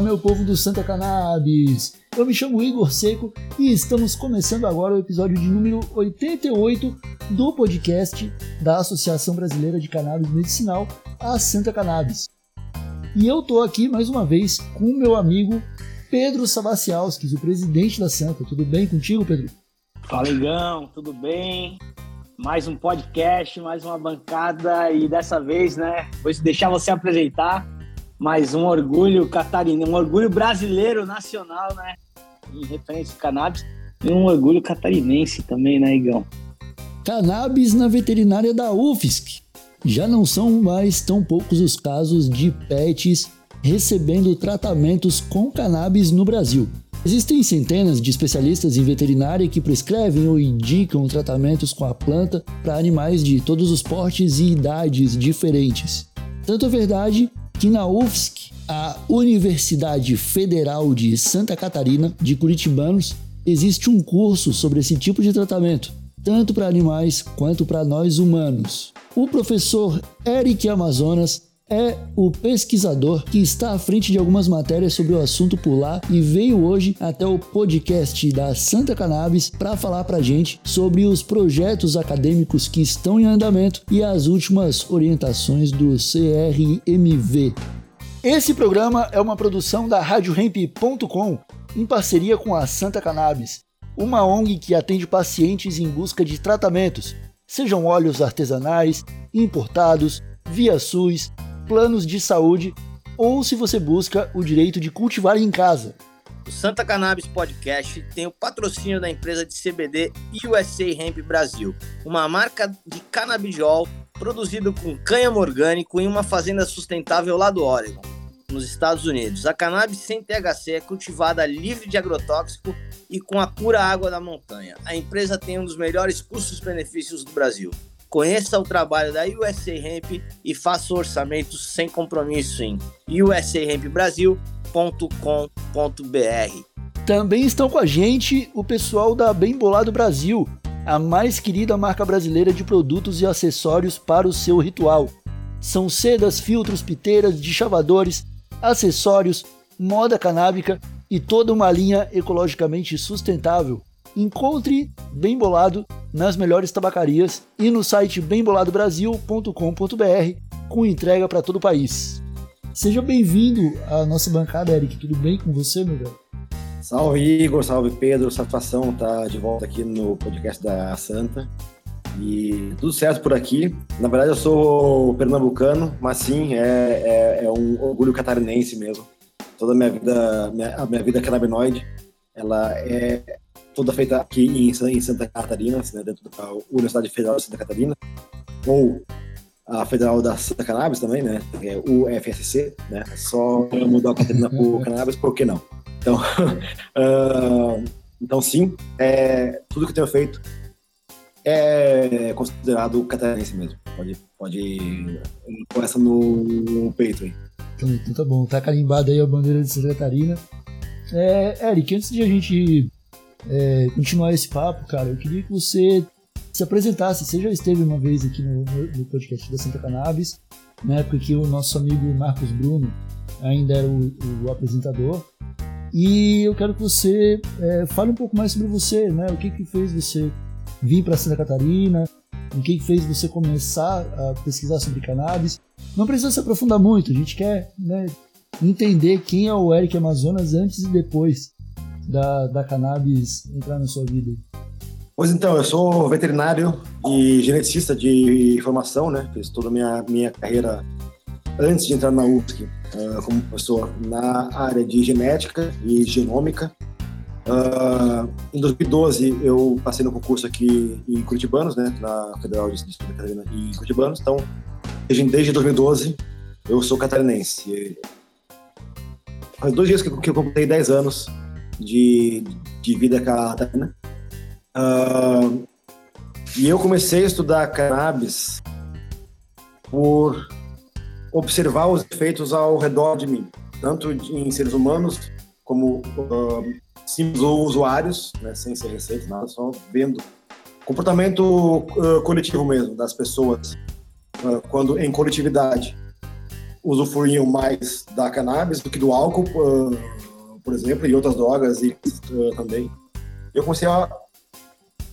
Fala, meu povo do Santa Cannabis! Eu me chamo Igor Seco e estamos começando agora o episódio de número 88 do podcast da Associação Brasileira de Cannabis Medicinal, a Santa Cannabis. E eu tô aqui mais uma vez com o meu amigo Pedro Sabacialskis, o presidente da Santa. Tudo bem contigo, Pedro? Fala, Igão, tudo bem? Mais um podcast, mais uma bancada e dessa vez, né, vou deixar você apresentar mais um orgulho catarinense, um orgulho brasileiro nacional, né? Em referência ao cannabis, e um orgulho catarinense também, né, Igão? Cannabis na veterinária da UFSC. Já não são mais tão poucos os casos de pets recebendo tratamentos com cannabis no Brasil. Existem centenas de especialistas em veterinária que prescrevem ou indicam tratamentos com a planta para animais de todos os portes e idades diferentes. Tanto é verdade que na UFSC, a Universidade Federal de Santa Catarina de Curitibanos, existe um curso sobre esse tipo de tratamento, tanto para animais quanto para nós humanos. O professor Eric Amazonas é o pesquisador que está à frente de algumas matérias sobre o assunto por lá e veio hoje até o podcast da Santa Cannabis para falar para gente sobre os projetos acadêmicos que estão em andamento e as últimas orientações do CRMV. Esse programa é uma produção da RadioRamp.com em parceria com a Santa Cannabis, uma ONG que atende pacientes em busca de tratamentos, sejam óleos artesanais, importados, via SUS, planos de saúde ou se você busca o direito de cultivar em casa. O Santa Cannabis Podcast tem o patrocínio da empresa de CBD USA Hemp Brasil, uma marca de canabidiol produzido com cânhamo orgânico em uma fazenda sustentável lá do Oregon, nos Estados Unidos. A cannabis sem THC é cultivada livre de agrotóxico e com a pura água da montanha. A empresa tem um dos melhores custos-benefícios do Brasil. Conheça o trabalho da USA Hemp e faça orçamentos sem compromisso em usahempbrasil.com.br. Também estão com a gente o pessoal da Bem Bolado Brasil, a mais querida marca brasileira de produtos e acessórios para o seu ritual. São sedas, filtros, piteiras, chavadores, acessórios, moda canábica e toda uma linha ecologicamente sustentável. Encontre Bem Bolado nas melhores tabacarias e no site bemboladobrasil.com.br com entrega para todo o país. Seja bem-vindo à nossa bancada, Eric. Tudo bem com você, meu velho? Salve Igor, salve Pedro, satisfação estar tá de volta aqui no podcast da Santa. E tudo certo por aqui. Na verdade, eu sou pernambucano, mas sim, é, é, é um orgulho catarinense mesmo. Toda a minha vida, minha, a minha vida canabinoide, ela é toda feita aqui em, Santa Catarina, né, dentro da Universidade Federal de Santa Catarina, ou a Federal da Santa Cannabis também, né, é UFSC, né, só mudar a Catarina por Cannabis, por que não? Então, uh, então sim, é, tudo que eu tenho feito é considerado catarinense mesmo. Pode, pode com essa no, no peito aí. Então, então tá bom, tá carimbada aí a bandeira de Santa Catarina. É, Eric, antes de a gente é, continuar esse papo, cara, eu queria que você se apresentasse. Você já esteve uma vez aqui no, no podcast da Santa Cannabis, na época que o nosso amigo Marcos Bruno ainda era o, o apresentador. E eu quero que você é, fale um pouco mais sobre você, né? O que que fez você vir para Santa Catarina? O que que fez você começar a pesquisar sobre cannabis? Não precisa se aprofundar muito, a gente quer né, entender quem é o Eric Amazonas antes e depois da, da cannabis entrar na sua vida? Pois então, eu sou veterinário e geneticista de formação, né? Fiz toda a minha, minha carreira antes de entrar na UFSC uh, como professor na área de genética e genômica. Uh, em 2012 eu passei no concurso aqui em Curitibanos, né, na Federal de Santa Catarina em Curitibanos. Então, desde, desde 2012 eu sou catarinense. Faz dois dias que eu completei 10 anos de, de vida catarina. Uh, e eu comecei a estudar cannabis por observar os efeitos ao redor de mim, tanto em seres humanos como uh, simples usuários, né, sem ser receitas, nada, só vendo comportamento uh, coletivo mesmo das pessoas uh, quando em coletividade. usufruíam mais da cannabis do que do álcool, por exemplo, e outras drogas e, uh, também. Eu comecei a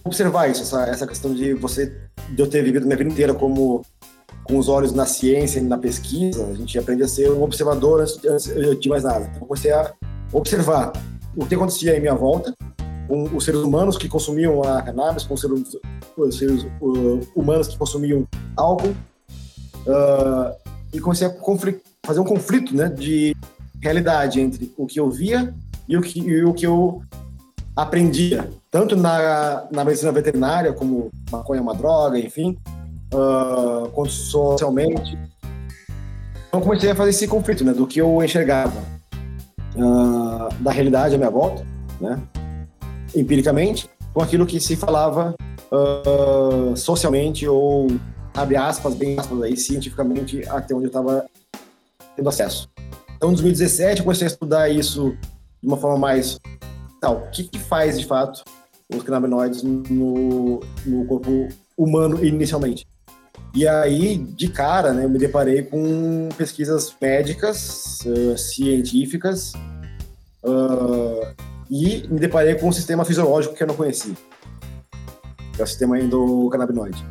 observar isso, essa, essa questão de você, de eu ter vivido minha vida inteira como com os olhos na ciência e na pesquisa, a gente aprende a ser um observador antes, antes de mais nada. Então, comecei a observar o que acontecia em minha volta, com os seres humanos que consumiam a cannabis, com os seres, os seres uh, humanos que consumiam álcool, uh, e comecei a fazer um conflito né, de realidade entre o que eu via e o que, e o que eu aprendia, tanto na, na medicina veterinária, como maconha é uma droga, enfim, uh, quanto socialmente. Então comecei a fazer esse conflito, né, do que eu enxergava uh, da realidade à minha volta, né, empiricamente, com aquilo que se falava uh, socialmente ou abre aspas, bem aspas aí, cientificamente até onde eu estava tendo acesso. Então, em 2017, eu comecei a estudar isso de uma forma mais. Tal, o que, que faz de fato os canabinoides no, no corpo humano inicialmente? E aí, de cara, né, eu me deparei com pesquisas médicas, uh, científicas, uh, e me deparei com um sistema fisiológico que eu não conhecia, que é o sistema endocannabinoide.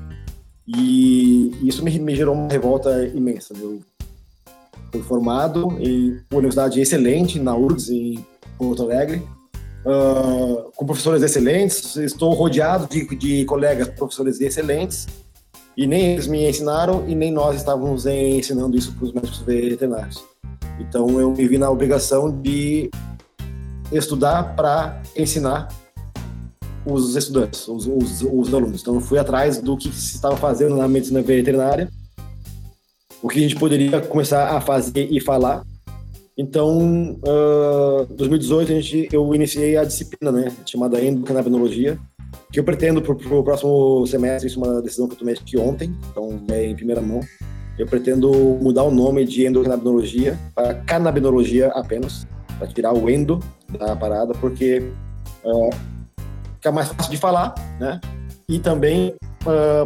E isso me, me gerou uma revolta imensa. Eu fui formado em uma universidade excelente, na URGS, em Porto Alegre, uh, com professores excelentes, estou rodeado de, de colegas professores excelentes, e nem eles me ensinaram e nem nós estávamos ensinando isso para os médicos veterinários. Então eu me vi na obrigação de estudar para ensinar os estudantes, os, os, os, alunos. Então eu fui atrás do que se estava fazendo na medicina veterinária, o que a gente poderia começar a fazer e falar. Então, uh, 2018 a gente, eu iniciei a disciplina, né, chamada endocannabinologia, que eu pretendo para o próximo semestre, isso é uma decisão que eu tomei aqui ontem, então é em primeira mão. Eu pretendo mudar o nome de endocannabinologia para canabinologia apenas, para tirar o endo da parada, porque uh, fica mais fácil de falar, né? E também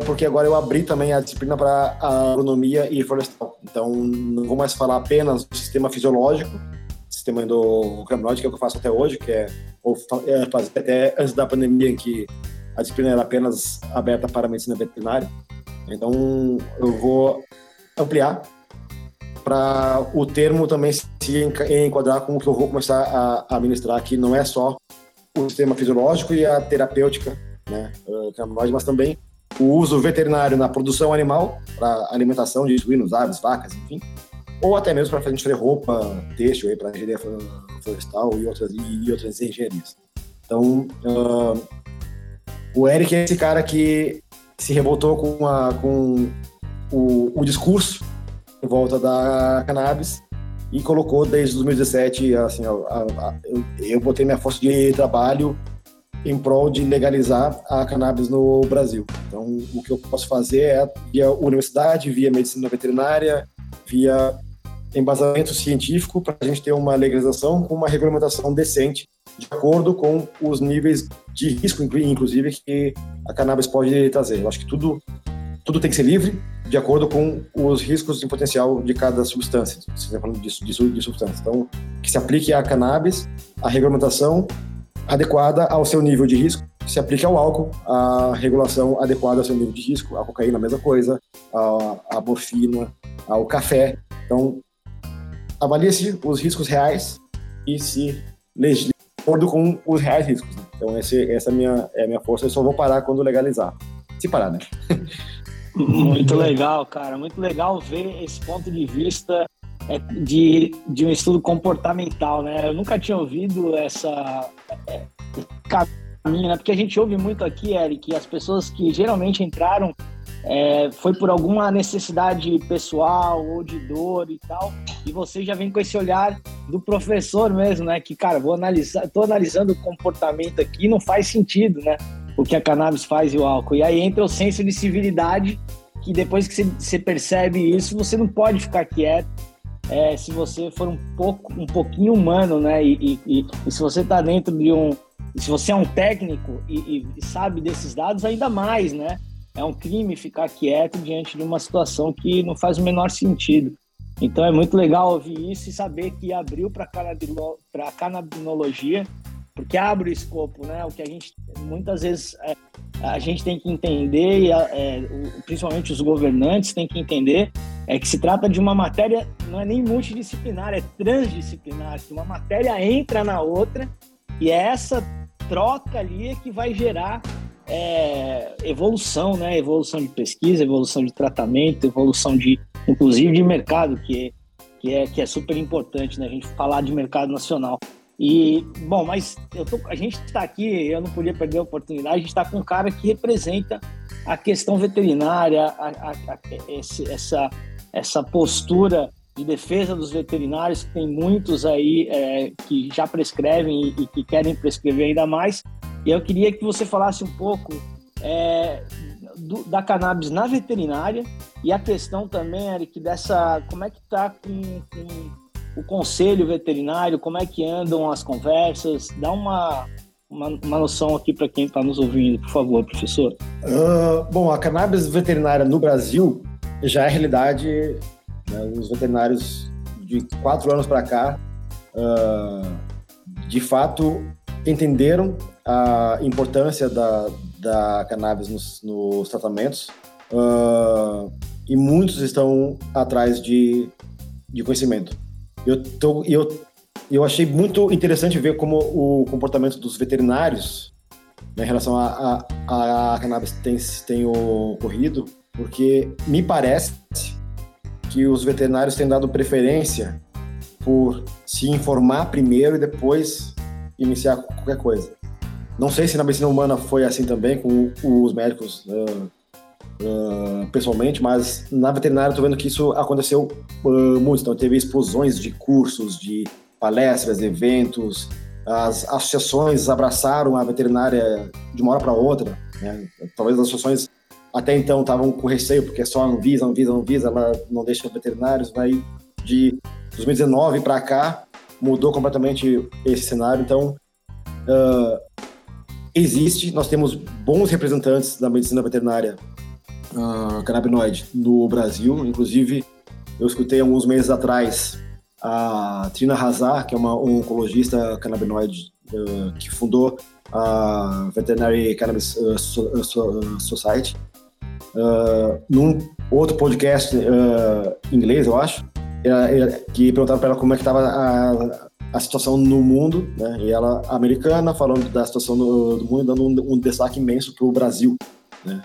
porque agora eu abri também a disciplina para agronomia e florestal. Então não vou mais falar apenas do sistema fisiológico, sistema endocannabinoide, que é o que eu faço até hoje, que é, é, até antes da pandemia, em que a disciplina era apenas aberta para a medicina veterinária. Então, eu vou ampliar para o termo também se enquadrar com o que eu vou começar a, a ministrar, que não é só o sistema fisiológico e a terapêutica, né, mas também o uso veterinário na produção animal, para alimentação de suínos, aves, vacas, enfim, ou até mesmo para fazer roupa, têxtil, para engenharia florestal e outras, e outras engenharias. Então, uh, o Eric é esse cara que se revoltou com, a, com o, o discurso em volta da cannabis e colocou desde 2017, assim, a, eu, eu botei minha força de trabalho em prol de legalizar a cannabis no Brasil. Então, o que eu posso fazer é via universidade, via medicina veterinária, via embasamento científico para a gente ter uma legalização com uma regulamentação decente, de acordo com os níveis de risco, inclusive, que a cannabis pode trazer. Eu acho que tudo, tudo tem que ser livre, de acordo com os riscos em potencial de cada substância. Se você falando disso, disso, de substância. Então, que se aplique à cannabis, a regulamentação adequada ao seu nível de risco, se aplique ao álcool, a regulação adequada ao seu nível de risco, a cocaína, a mesma coisa, a, a morfina, ao café. Então, avalie-se os riscos reais e se legisle de acordo com os reais riscos. Né? Então, esse, essa é a minha, é a minha força. Eu só vou parar quando legalizar. Se parar, né? Muito legal, cara. Muito legal ver esse ponto de vista é, de, de um estudo comportamental, né? Eu nunca tinha ouvido essa caminho, né? Porque a gente ouve muito aqui, Eric, as pessoas que geralmente entraram é, foi por alguma necessidade pessoal ou de dor e tal, e você já vem com esse olhar do professor mesmo, né? Que, cara, vou analisar, tô analisando o comportamento aqui, não faz sentido, né? o que a cannabis faz e o álcool. E aí entra o senso de civilidade, que depois que você percebe isso, você não pode ficar quieto. É, se você for um pouco, um pouquinho humano, né? E, e, e se você está dentro de um, se você é um técnico e, e, sabe desses dados, ainda mais, né? É um crime ficar quieto diante de uma situação que não faz o menor sentido. Então é muito legal ouvir isso e saber que abriu para a canabinologia, porque abre o escopo, né? O que a gente muitas vezes é, a gente tem que entender, e é, principalmente os governantes têm que entender, é que se trata de uma matéria, não é nem multidisciplinar, é transdisciplinar, que uma matéria entra na outra e é essa troca ali que vai gerar é, evolução, né? Evolução de pesquisa, evolução de tratamento, evolução de, inclusive, de mercado, que que é, que é super importante, né? A gente falar de mercado nacional. E, bom, mas eu tô, a gente está aqui, eu não podia perder a oportunidade, a gente está com um cara que representa a questão veterinária, a, a, a, esse, essa, essa postura de defesa dos veterinários, que tem muitos aí é, que já prescrevem e, e, que querem prescrever ainda mais. E eu queria que você falasse um pouco é, do, da cannabis na veterinária e a questão também, Eric, dessa como é que está com, com o conselho veterinário, como é que andam as conversas? Dá uma, uma, uma noção aqui para quem está nos ouvindo, por favor, professor. Uh, bom, a cannabis veterinária no Brasil já é realidade. Né, os veterinários de quatro anos para cá, uh, de fato, entenderam a importância da, da cannabis nos, nos tratamentos uh, e muitos estão atrás de, de conhecimento. Eu, tô, eu, eu achei muito interessante ver como o comportamento dos veterinários né, em relação a cannabis tem, tem ocorrido, porque me parece que os veterinários têm dado preferência por se informar primeiro e depois iniciar qualquer coisa. Não sei se na medicina humana foi assim também com os médicos uh, uh, pessoalmente, mas na veterinária tô vendo que isso aconteceu uh, muito. Então teve explosões de cursos, de palestras, eventos, as associações abraçaram a veterinária de uma hora para outra. Né? Talvez as associações até então estavam com receio, porque é só Anvisa, Anvisa, Anvisa, ela não deixa veterinários. Daí de 2019 para cá mudou completamente esse cenário. Então uh, existe, nós temos bons representantes da medicina veterinária uh, canabinoide no Brasil. Inclusive, eu escutei alguns meses atrás a Trina Hazar, que é uma oncologista canabinoide uh, que fundou a Veterinary Cannabis uh, num outro podcast inglês, eu acho, que perguntaram para ela como é que estava a, a situação no mundo, né? E ela, americana, falando da situação do, do mundo, dando um, um destaque imenso para o Brasil, né?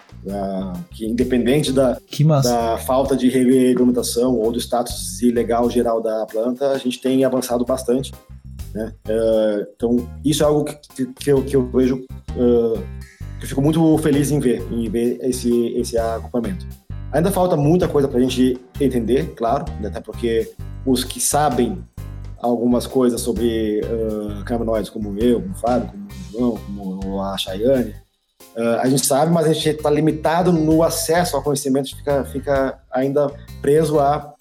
que independente da, da falta de regulamentação ou do status ilegal geral da planta, a gente tem avançado bastante. Né? Uh, então, isso é algo que, que, eu, que eu vejo, uh, que eu fico muito feliz em ver, em ver esse, esse acompanhamento. Ainda falta muita coisa para a gente entender, claro, né? até porque os que sabem algumas coisas sobre uh, como eu, como o Fábio, como o João, como a Chayane, Uh, a gente sabe, mas a gente está limitado no acesso ao conhecimento, fica, fica ainda preso a,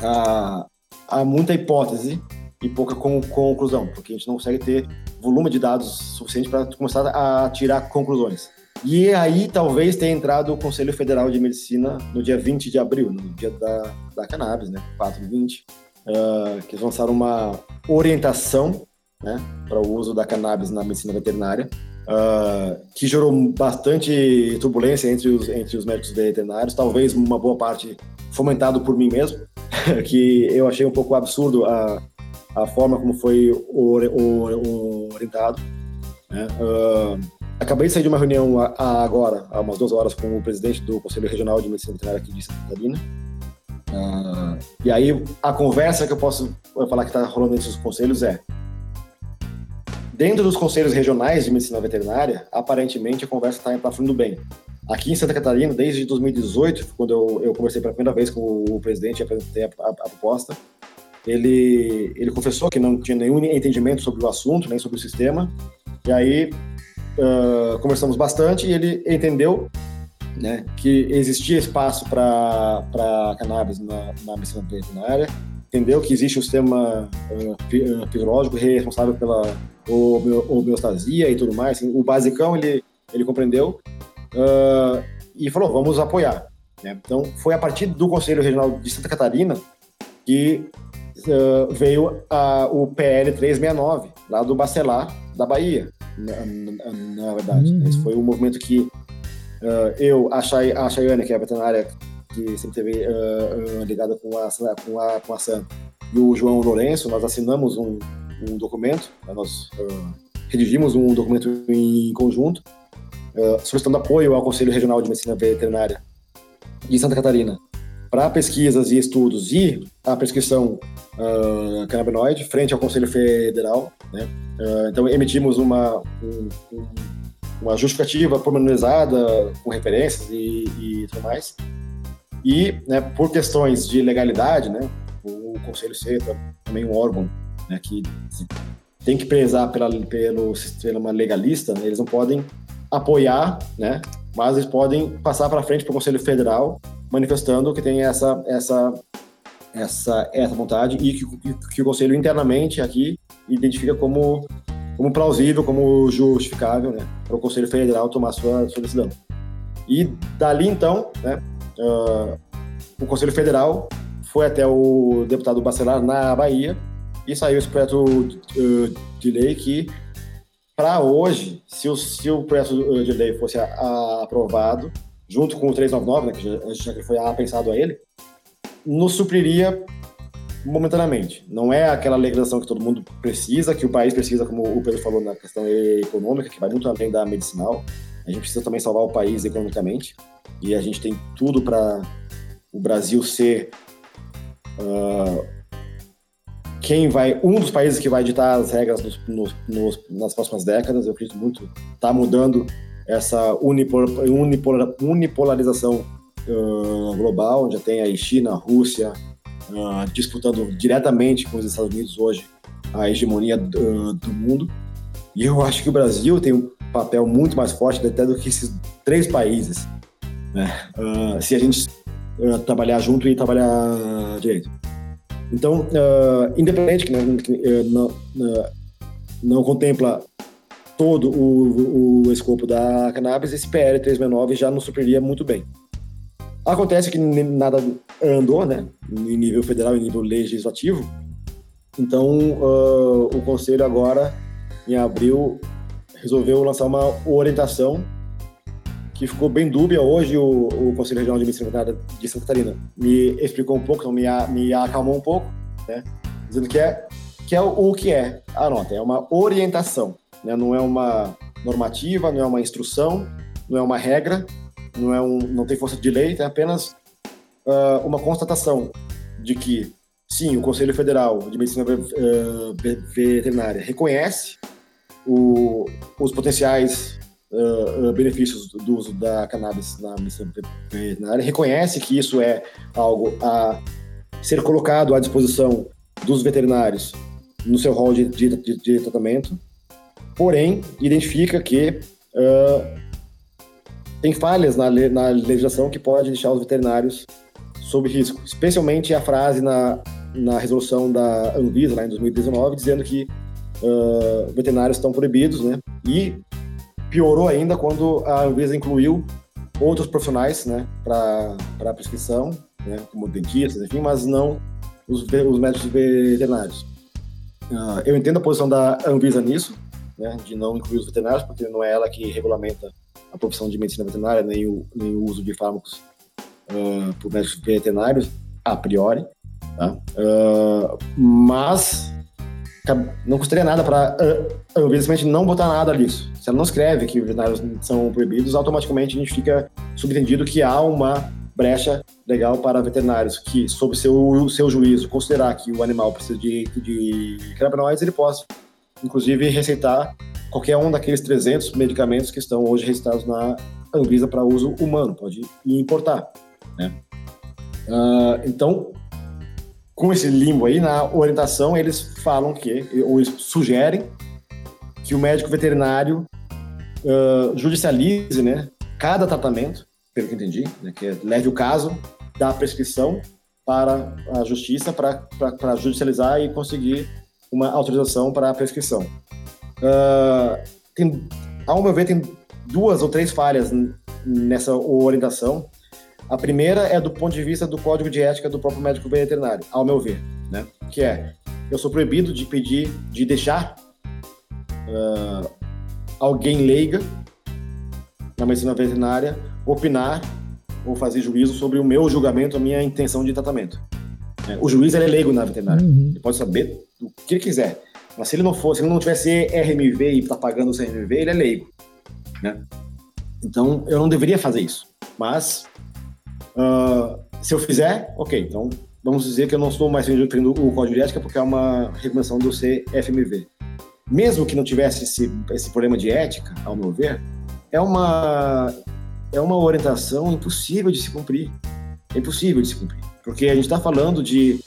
a, a muita hipótese e pouca conclusão, porque a gente não consegue ter volume de dados suficiente para começar a tirar conclusões. E aí talvez tenha entrado o Conselho Federal de Medicina no dia 20 de abril, no dia da, da cannabis, né, 4 de 20, uh, que lançaram uma orientação né, para o uso da cannabis na medicina veterinária, uh, que gerou bastante turbulência entre os, entre os médicos veterinários, talvez uma boa parte fomentado por mim mesmo, que eu achei um pouco absurdo a, a forma como foi orientado. Né? Uh, acabei de sair de uma reunião a, a agora, há umas duas horas, com o presidente do Conselho Regional de Medicina Veterinária aqui de Santa Catarina. Uh, e aí, a conversa que eu posso falar que está rolando entre os conselhos é Dentro dos conselhos regionais de medicina veterinária, aparentemente a conversa está tá fluindo bem. Aqui em Santa Catarina, desde 2018, quando eu, eu conversei pela primeira vez com o presidente e apresentei a, a, a, proposta, ele, ele confessou que não tinha nenhum entendimento sobre o assunto, nem sobre o sistema, e aí uh, conversamos bastante e ele entendeu né, que existia espaço para cannabis na, na medicina veterinária, entendeu que existe o sistema uh, fisiológico responsável pela homeostasia e tudo mais. Assim, o basicão ele, ele compreendeu uh, e falou: vamos apoiar. Né? Então, foi a partir do Conselho Regional de Santa Catarina que uh, veio a, o PL 369, lá do Bacelar, da Bahia, na, na, na verdade. Uhum. Esse foi o um movimento que uh, eu, a, Chay, a Chayane, que é a veterinária que sempre teve uh, ligada com a, com, a, com a SAM, e o João Lourenço, nós assinamos um, um documento, né, nós redigimos um documento em conjunto, solicitando apoio ao Conselho Regional de Medicina Veterinária de Santa Catarina para pesquisas e estudos e a prescrição uh, canabinoide frente ao Conselho Federal. Né? Uh, então, emitimos uma, um, uma justificativa pormenorizada com referências e, e tudo mais. E, né, por questões de legalidade, né, o Conselho ser também um órgão né, que tem que prezar pela, pelo sistema legalista, né, eles não podem apoiar, né, mas eles podem passar para frente para o Conselho Federal manifestando que tem essa essa essa essa vontade e que, que o conselho internamente aqui identifica como como plausível, como justificável, né, para o Conselho Federal tomar sua, sua decisão. E dali então, né, uh, o Conselho Federal foi até o deputado Bacelar na Bahia e saiu esse projeto uh, de lei que, para hoje, se o, se o projeto de lei fosse a, a, aprovado, junto com o 399, né, que já, já foi pensado a ele, nos supriria momentaneamente. Não é aquela legislação que todo mundo precisa, que o país precisa, como o Pedro falou na questão econômica, que vai muito além da medicinal. A gente precisa também salvar o país economicamente e a gente tem tudo para o Brasil ser uh, quem vai um dos países que vai ditar as regras nos, nos, nas próximas décadas. Eu acredito muito está mudando essa unipolar, unipolar, unipolarização uh, global, onde tem aí China, Rússia uh, disputando diretamente com os Estados Unidos hoje a hegemonia do, do, mundo. E eu acho que o Brasil tem um papel muito mais forte até do que esses três países, né? uh, se a gente trabalhar junto e trabalhar direito. Então, independente que, né, que não, não contempla todo o, o escopo da cannabis, esse PL 369 já nos supriria muito bem. Acontece que nada andou, né, em nível federal e nível legislativo, então uh, o Conselho agora, em abril, resolveu lançar uma orientação que ficou bem dúbia hoje. O, o Conselho Regional de Medicina de Santa Catarina me explicou um pouco, então me, me acalmou um pouco, né, dizendo que é, que é o, o que é a nota, é uma orientação né? não é uma normativa, não é uma instrução, não é uma regra, não, é um, não tem força de lei, é apenas uh, uma constatação de que, sim, o Conselho Federal de Medicina uh, Veterinária reconhece o, os potenciais uh, benefícios do uso da cannabis na medicina veterinária, reconhece que isso é algo a ser colocado à disposição dos veterinários no seu rol de, de, de, tratamento porém identifica que uh, tem falhas na, na legislação que pode deixar os veterinários sob risco, especialmente a frase na, na resolução da Anvisa, lá em 2019, dizendo que uh, veterinários estão proibidos, né? E piorou ainda quando a Anvisa incluiu outros profissionais, né, para prescrição, né, como dentistas, enfim, mas não os, os médicos veterinários. Uh, eu entendo a posição da Anvisa nisso, né, de não incluir os veterinários, porque não é ela que regulamenta a profissão de medicina veterinária, nem o, nem o uso de fármacos uh, por médicos veterinários, a priori. Tá? Uh, mas não custaria nada para, uh, evidentemente, não botar nada nisso. Se ela não escreve que veterinários são proibidos, automaticamente a gente fica subentendido que há uma brecha legal para veterinários que, sob seu, seu juízo, considerar que o animal precisa de, de canabinoides, ele possa inclusive receitar qualquer um daqueles 300 medicamentos que estão hoje registrados na Anvisa para uso humano, pode importar, né? Uh, então, com esse limbo aí, na orientação, eles falam que, ou eles sugerem que o médico veterinário uh, judicialize, né, cada tratamento, pelo que entendi, né, que leve o caso da prescrição para a justiça para judicializar e conseguir uma autorização para a prescrição. Uh, tem, ao meu ver, tem duas ou três falhas nessa orientação. A primeira é do ponto de vista do código de ética do próprio médico veterinário, ao meu ver, né? Que é, eu sou proibido de pedir, de deixar uh, alguém leiga na medicina veterinária opinar ou fazer juízo sobre o meu julgamento, a minha intenção de tratamento. É, o juiz é leigo na veterinária, uhum. ele pode saber o que ele quiser, mas se ele não fosse, se ele não tivesse RMV e está pagando o CRMV, ele é leigo, né? Então eu não deveria fazer isso, mas uh, se eu fizer, ok, então vamos dizer que eu não estou mais seguindo o código de ética porque é uma recomendação do CFMV. Mesmo que não tivesse esse, esse problema de ética, ao meu ver, é uma é uma orientação impossível de se cumprir. É impossível de se cumprir. Porque a gente está falando de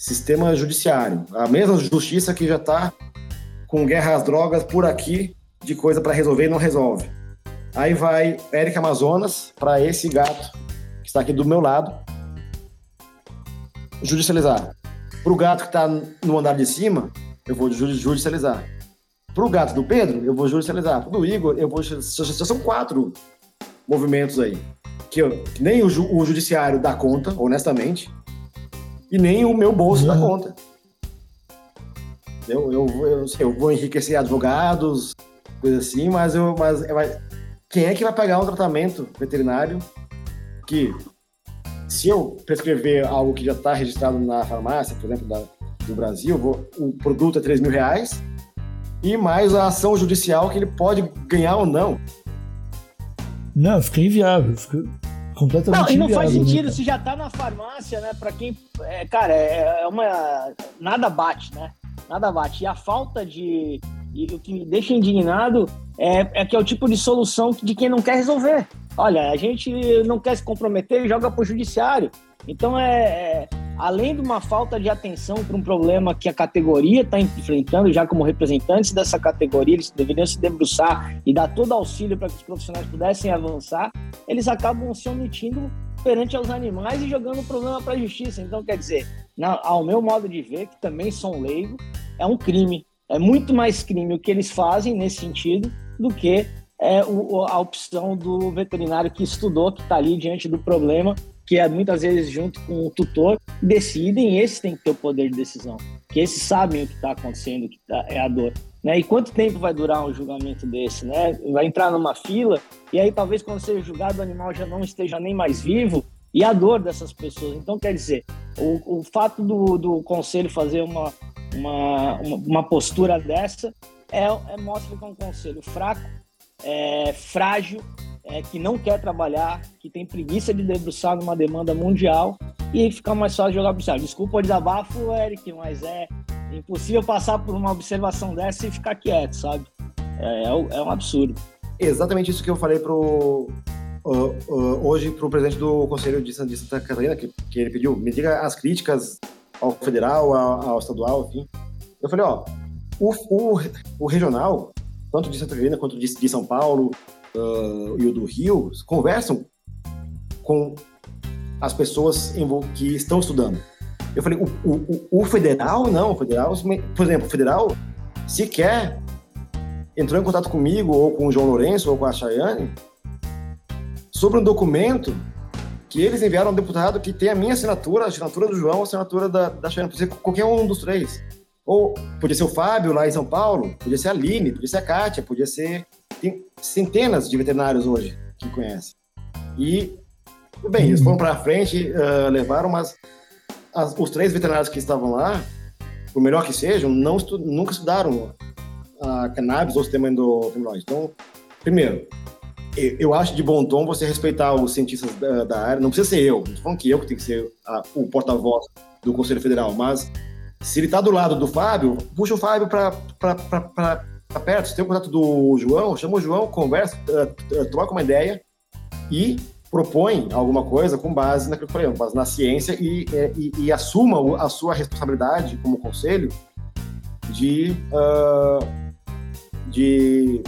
sistema judiciário. A mesma justiça que já está com guerra às drogas por aqui, de coisa para resolver e não resolve. Aí vai Érica Amazonas para esse gato que está aqui do meu lado judicializar. Para o gato que está no andar de cima, eu vou judicializar. Para o gato do Pedro, eu vou judicializar. Para o do Igor, eu vou. Já são quatro movimentos aí. Que, eu, que nem o, ju, o, judiciário dá conta, honestamente, e nem o meu bolso uhum. dá conta. Eu, eu, eu, eu, vou enriquecer advogados, coisa assim, mas, eu, mas quem é que vai pagar um tratamento veterinário que, se eu prescrever algo que já está registrado na farmácia, por exemplo, da, do Brasil, vou, o produto é 3 mil reais, e mais a ação judicial que ele pode ganhar ou não. Não, fica inviável. Fica completamente Não, e não faz né, sentido né, se já tá na farmácia, né? Para quem. É, cara, é, é uma. Nada bate, né? Nada bate. E a falta de. E o que me deixa indignado é, é que é o tipo de solução de quem não quer resolver. Olha, a gente não quer se comprometer e joga pro judiciário. Então é, é além de uma falta de atenção para um problema que a categoria está enfrentando, já como representantes dessa categoria, eles deveriam se debruçar e dar todo auxílio para que os profissionais pudessem avançar, eles acabam se omitindo perante aos animais e jogando o problema para a justiça. Então, quer dizer, na, ao meu modo de ver, que também sou um leigo, é um crime. É muito mais crime o que eles fazem nesse sentido do que é, o, a opção do veterinário que estudou, que está ali diante do problema que é muitas vezes junto com o tutor, decidem, esses têm que ter o poder de decisão, que esses sabem o que está acontecendo, o que tá, é a dor. Né? E quanto tempo vai durar um julgamento desse? Né? Vai entrar numa fila, e aí talvez quando seja julgado o animal já não esteja nem mais vivo, e a dor dessas pessoas. Então, quer dizer, o, o fato do, do conselho fazer uma, uma, uma, uma postura dessa é, é, mostra que é um conselho fraco, é, frágil é, que não quer trabalhar, que tem preguiça de debruçar numa demanda mundial e fica mais fácil jogar para o Desculpa o desabafo, Eric, mas é impossível passar por uma observação dessa e ficar quieto, sabe? É, é, é um absurdo. Exatamente isso que eu falei pro, uh, uh, hoje para o presidente do Conselho de Santa Catarina, que, que ele pediu, me diga as críticas ao federal, ao, ao estadual, enfim. Eu falei, ó, o, o, o regional, tanto de Santa Catarina quanto de, de São Paulo, uh, e o do Rio conversam com as pessoas que estão estudando. Eu falei, o, o, o federal não, o federal, por exemplo, o federal sequer entrou em contato comigo ou com o João Lourenço ou com a Chayane sobre um documento que eles enviaram ao deputado que tem a minha assinatura, a assinatura do João, a assinatura da, da Chayane, podia ser qualquer um dos três. Ou podia ser o Fábio lá em São Paulo, podia ser a Aline, podia ser a Kátia, podia ser tem centenas de veterinários hoje que conhecem. E, tudo bem, eles foram para frente, uh, levaram, mas as, os três veterinários que estavam lá, por melhor que sejam, não estu, nunca estudaram a cannabis ou o sistema endocrinológico. Então, primeiro, eu acho de bom tom você respeitar os cientistas da, da área. Não precisa ser eu, não falando que eu que tenho que ser a, o porta-voz do Conselho Federal, mas se ele está do lado do Fábio, puxa o Fábio para tá perto, você tem o contato do João, chama o João, conversa, uh, troca uma ideia e propõe alguma coisa com base naquilo que eu falei, com base na ciência e, e, e, assuma a sua responsabilidade como conselho de, uh, de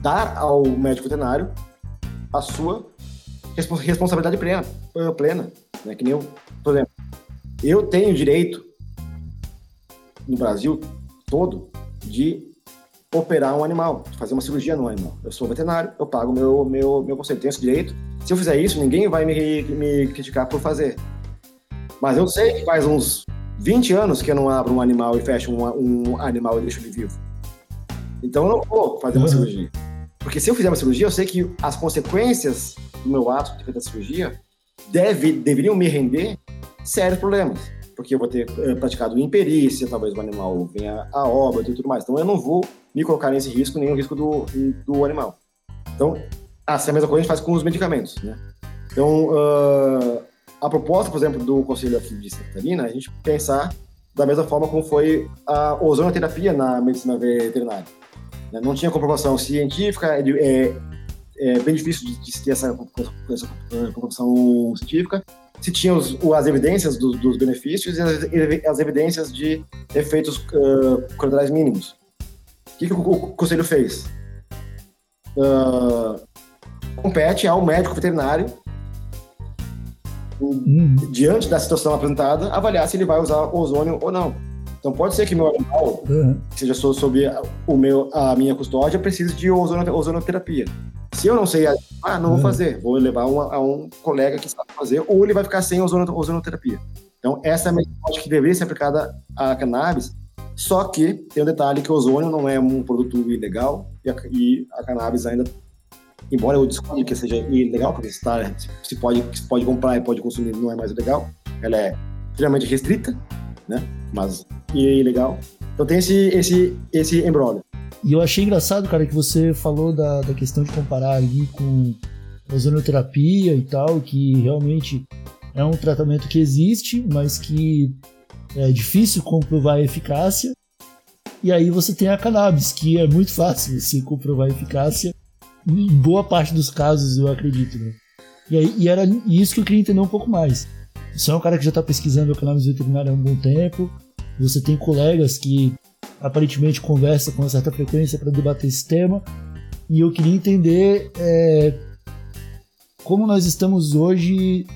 dar ao médico veterinário a sua responsabilidade plena, plena né? que nem eu, por exemplo, eu tenho direito no Brasil todo de operar um animal, fazer uma cirurgia no animal. Eu sou veterinário, eu pago meu, meu, meu conselho, tenho esse direito. Se eu fizer isso, ninguém vai me, me criticar por fazer. Mas eu sei que faz uns 20 anos que eu não abro um animal e fecho um, um animal e deixo ele vivo. Então eu não vou fazer uma uhum. cirurgia. Porque se eu fizer uma cirurgia, eu sei que as consequências do meu ato de fazer a cirurgia deve, deveriam me render sérios problemas. Porque eu vou ter uh, praticado imperícia, talvez o animal venha a óbito e tudo mais. Então eu não vou me colocar nesse risco, nem o risco do, do animal. Então, assim, a mesma coisa a gente faz com os medicamentos, né? Então, uh, a proposta, por exemplo, do Conselho aqui de Santa Catarina, a gente pensar da mesma forma como foi a ozonoterapia na medicina veterinária. Né? Não tinha comprovação científica, é, é, bem difícil de, de ter essa, essa, comprovação científica. Se tinha os, as evidências do, dos benefícios e as, as, evidências de efeitos uh, colaterais mínimos. O que, que o, o, Conselho fez? Uh, compete ao médico veterinário uhum. diante da situação apresentada, avaliar se ele vai usar ozônio ou não. Então pode ser que meu animal, uhum. que seja sob o meu, a minha custódia, precise de ozonoterapia. Se eu não sei, ah, não uhum. vou fazer, vou levar uma, a um colega que sabe fazer, ou ele vai ficar sem ozonoterapia. Então essa é a metodologia que deveria ser aplicada à cannabis, só que tem um detalhe que o ozônio não é um produto ilegal e a, e a cannabis ainda embora eu discute que seja ilegal, porque se, tá, se, pode, se pode comprar e pode consumir, não é mais legal. Ela é extremamente restrita, né? Mas é ilegal. Então tem esse, esse, esse embrólio. E eu achei engraçado, cara, que você falou da, da questão de comparar ali com ozonoterapia e tal, que realmente é um tratamento que existe, mas que é difícil comprovar a eficácia. E aí você tem a cannabis, que é muito fácil você comprovar a eficácia em boa parte dos casos, eu acredito, né? E, aí, e era isso que eu queria entender um pouco mais. Você é um cara que já está pesquisando o cannabis veterinário há um bom tempo, você tem colegas que aparentemente conversam com uma certa frequência para debater esse tema, e eu queria entender é, como nós estamos hoje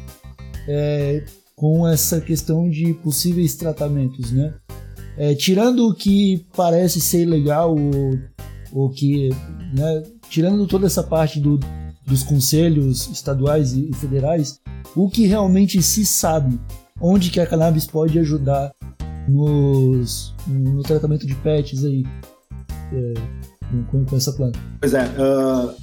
é, com essa questão de possíveis tratamentos, né? É, tirando o que parece ser legal ou, ou que né, tirando toda essa parte do, dos conselhos estaduais e federais, o que realmente se sabe, onde que a cannabis pode ajudar nos, no tratamento de pets aí, é, com, com, essa planta. Pois é, uh,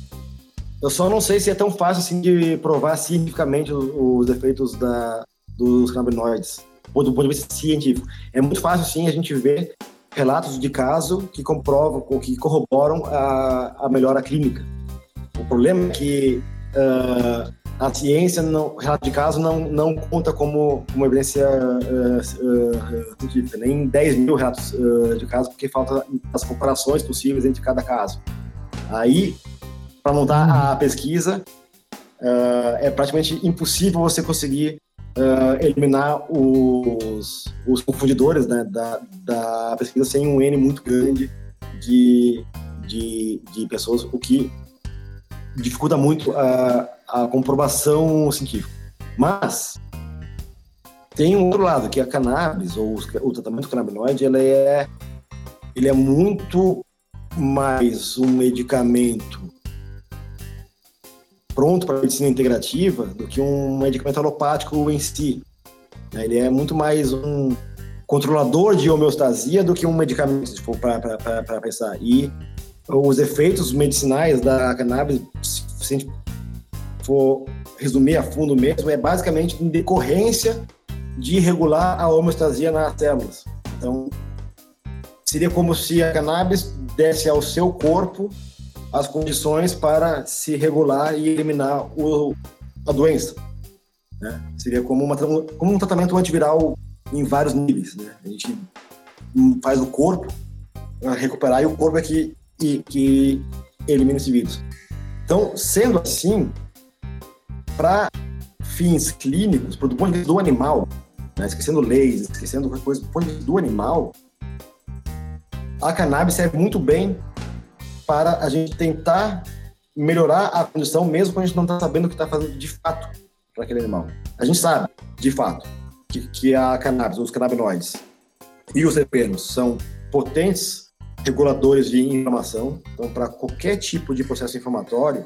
eu só não sei se é tão fácil assim de provar cientificamente os, os efeitos da, dos cannabinoides, do ponto de vista científico. É muito fácil sim a gente ver relatos de caso que comprovam que corroboram a, a melhora clínica. O problema é que uh, a ciência, não, relato de caso, não, não conta como uma evidência uh, uh, científica, nem 10 mil relatos de caso, porque falta as comparações possíveis entre cada caso. Aí, para montar a pesquisa, é praticamente impossível você conseguir uh, eliminar os, os confundidores né, da, da pesquisa sem um N muito grande de, de, de pessoas, o que dificulta muito a, a comprovação científica. Mas tem um outro lado, que a cannabis, ou o tratamento canabinoide, ele é, ele é muito mais um medicamento pronto para medicina integrativa do que um medicamento alopático em si. Ele é muito mais um controlador de homeostasia do que um medicamento, se for para pensar. E os efeitos medicinais da cannabis, se a gente for resumir a fundo mesmo, é basicamente em decorrência de regular a homeostasia nas células. Então, seria como se a cannabis desse ao seu corpo as condições para se regular e eliminar o, a doença. Né? Seria como, uma, como um tratamento antiviral em vários níveis. Né? A gente faz o corpo recuperar e o corpo é que, que, que elimina esse vírus. Então, sendo assim, para fins clínicos, do ponto de vista do animal, né? esquecendo leis, esquecendo qualquer coisa, do ponto de vista do animal, a cannabis serve muito bem para a gente tentar melhorar a condição, mesmo quando a gente não está sabendo o que está fazendo de fato para aquele animal. A gente sabe, de fato, que, que a cannabis, os canabinoides e os terpenos são potentes reguladores de informação. Então, para qualquer tipo de processo inflamatório,